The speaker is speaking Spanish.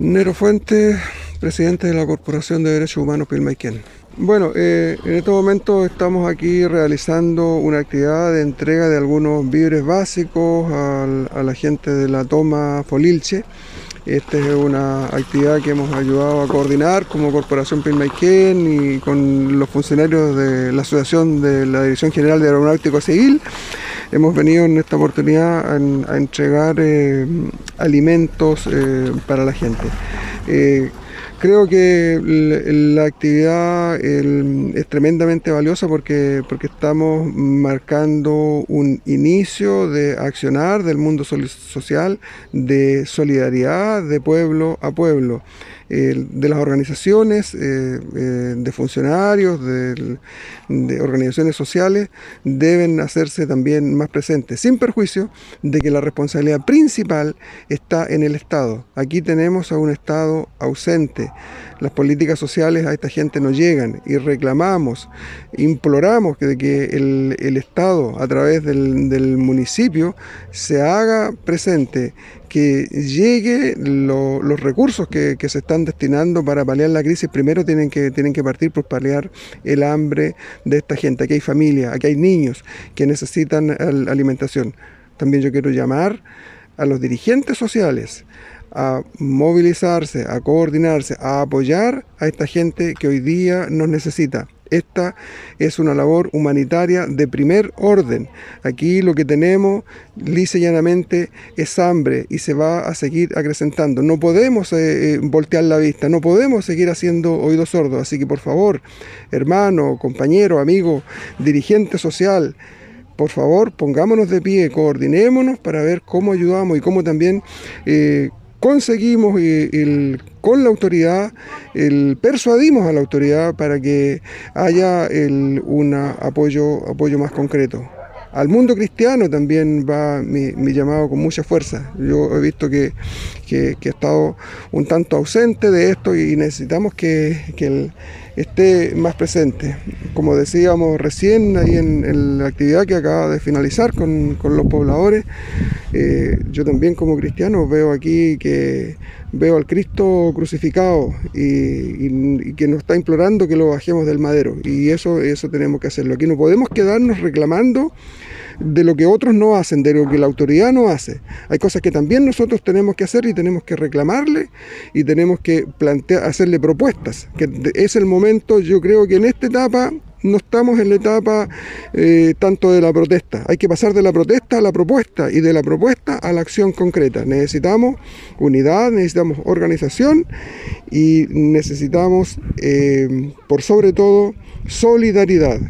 Nero Fuentes, presidente de la Corporación de Derechos Humanos Pilmaiquén. Bueno, eh, en este momento estamos aquí realizando una actividad de entrega de algunos víveres básicos a la gente de la toma Folilche. Esta es una actividad que hemos ayudado a coordinar como Corporación Pilmaiquén y con los funcionarios de la Asociación de la Dirección General de Aeronáutico Civil. Hemos venido en esta oportunidad a, entregar eh, alimentos eh, para la gente. Creo que la actividad es tremendamente valiosa porque, porque estamos marcando un inicio de accionar del mundo social, de solidaridad de pueblo a pueblo de las organizaciones, eh, eh, de funcionarios, de, organizaciones sociales, deben hacerse también más presentes, sin perjuicio de que la responsabilidad principal está en el Estado. Aquí tenemos a un Estado ausente. Las políticas sociales a esta gente no llegan y reclamamos, imploramos que, que el, Estado, a través del municipio, se haga presente que llegue los recursos que, se están destinando para paliar la crisis, primero tienen que, tienen que partir por paliar el hambre de esta gente. Aquí hay familias, aquí hay niños que necesitan alimentación. También yo quiero llamar a los dirigentes sociales a movilizarse, a coordinarse, a apoyar a esta gente que hoy día nos necesita. Esta es una labor humanitaria de primer orden. Aquí lo que tenemos, lisa y llanamente, es hambre y se va a seguir acrecentando. No podemos eh, eh, voltear la vista, no podemos seguir haciendo oídos sordos. Así que por favor, hermano, compañero, amigo, dirigente social, por favor, pongámonos de pie, coordinémonos para ver cómo ayudamos y cómo también eh, conseguimos el, con la autoridad, el, persuadimos a la autoridad para que haya un apoyo, apoyo más concreto. Al mundo cristiano también va mi, llamado con mucha fuerza. Yo he visto que, que, ha estado un tanto ausente de esto y necesitamos que, que esté más presente. Como decíamos recién ahí en, la actividad que acaba de finalizar con, con los pobladores, eh, yo también como cristiano veo aquí que veo al Cristo crucificado y, que nos está implorando que lo bajemos del madero y eso, eso tenemos que hacerlo. Aquí no podemos quedarnos reclamando de lo que otros no hacen, de lo que la autoridad no hace. Hay cosas que también nosotros tenemos que hacer y tenemos que reclamarle y tenemos que plantear, hacerle propuestas, que es el momento, yo creo que en esta etapa no estamos en la etapa eh, tanto de la protesta. Hay que pasar de la protesta a la propuesta y de la propuesta a la acción concreta. Necesitamos unidad, necesitamos organización y necesitamos, eh, por sobre todo, solidaridad.